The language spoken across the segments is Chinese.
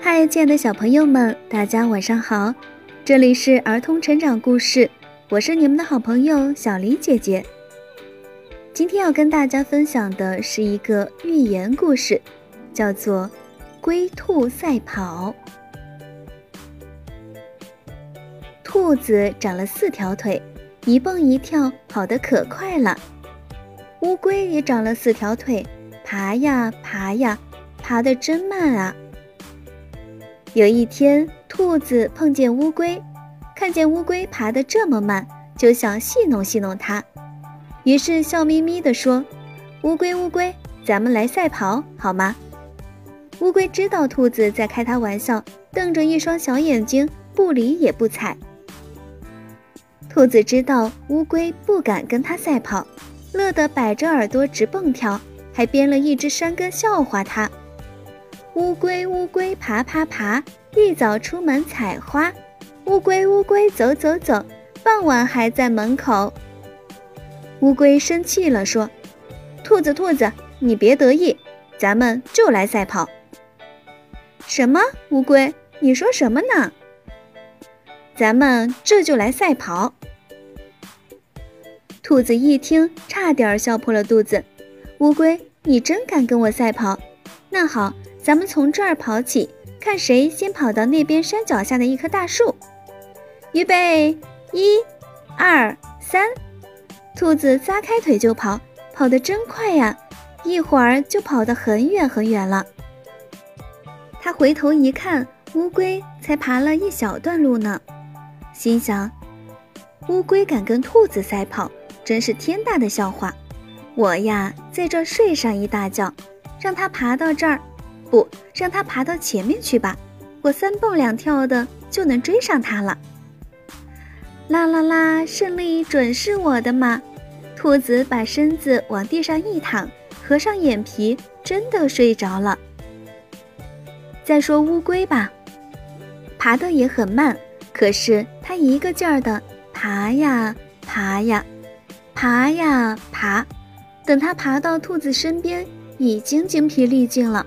嗨，亲爱的小朋友们，大家晚上好！这里是儿童成长故事，我是你们的好朋友小黎姐姐。今天要跟大家分享的是一个寓言故事，叫做《龟兔赛跑》。兔子长了四条腿，一蹦一跳，跑得可快了。乌龟也长了四条腿，爬呀爬呀，爬得真慢啊。有一天，兔子碰见乌龟，看见乌龟爬得这么慢，就想戏弄戏弄它，于是笑眯眯地说：“乌龟，乌龟，咱们来赛跑好吗？”乌龟知道兔子在开它玩笑，瞪着一双小眼睛，不理也不睬。兔子知道乌龟不敢跟它赛跑，乐得摆着耳朵直蹦跳，还编了一支山歌笑话它。乌龟乌龟爬爬爬，一早出门采花。乌龟乌龟走走走，傍晚还在门口。乌龟生气了，说：“兔子兔子，你别得意，咱们就来赛跑。”什么？乌龟，你说什么呢？咱们这就来赛跑。兔子一听，差点笑破了肚子。乌龟，你真敢跟我赛跑？那好，咱们从这儿跑起，看谁先跑到那边山脚下的一棵大树。预备，一、二、三，兔子撒开腿就跑，跑得真快呀！一会儿就跑得很远很远了。他回头一看，乌龟才爬了一小段路呢，心想：乌龟敢跟兔子赛跑。真是天大的笑话！我呀，在这睡上一大觉，让他爬到这儿，不让他爬到前面去吧，我三蹦两跳的就能追上他了。啦啦啦，胜利准是我的嘛！兔子把身子往地上一躺，合上眼皮，真的睡着了。再说乌龟吧，爬得也很慢，可是它一个劲儿的爬呀爬呀。爬呀爬，等它爬到兔子身边，已经精疲力尽了。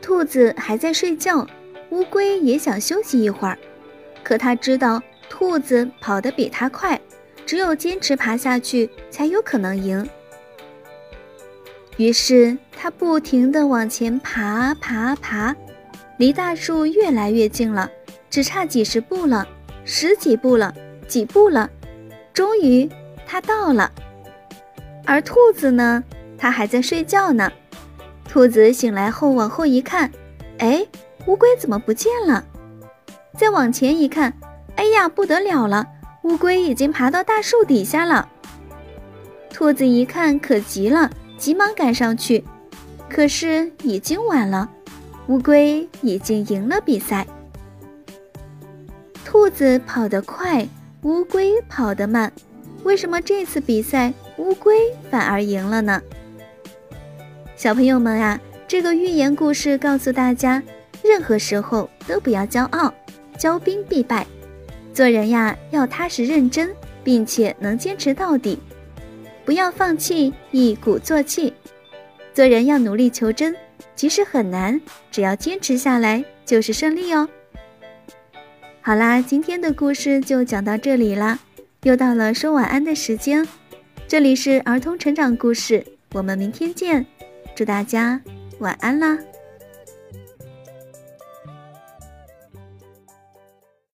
兔子还在睡觉，乌龟也想休息一会儿，可它知道兔子跑得比它快，只有坚持爬下去才有可能赢。于是它不停地往前爬爬爬，离大树越来越近了，只差几十步了，十几步了，几步了，终于。它到了，而兔子呢？它还在睡觉呢。兔子醒来后往后一看，哎，乌龟怎么不见了？再往前一看，哎呀，不得了了，乌龟已经爬到大树底下了。兔子一看可急了，急忙赶上去，可是已经晚了，乌龟已经赢了比赛。兔子跑得快，乌龟跑得慢。为什么这次比赛乌龟反而赢了呢？小朋友们啊，这个寓言故事告诉大家，任何时候都不要骄傲，骄兵必败。做人呀，要踏实认真，并且能坚持到底，不要放弃，一鼓作气。做人要努力求真，即使很难，只要坚持下来就是胜利哦。好啦，今天的故事就讲到这里啦。又到了说晚安的时间，这里是儿童成长故事，我们明天见，祝大家晚安啦。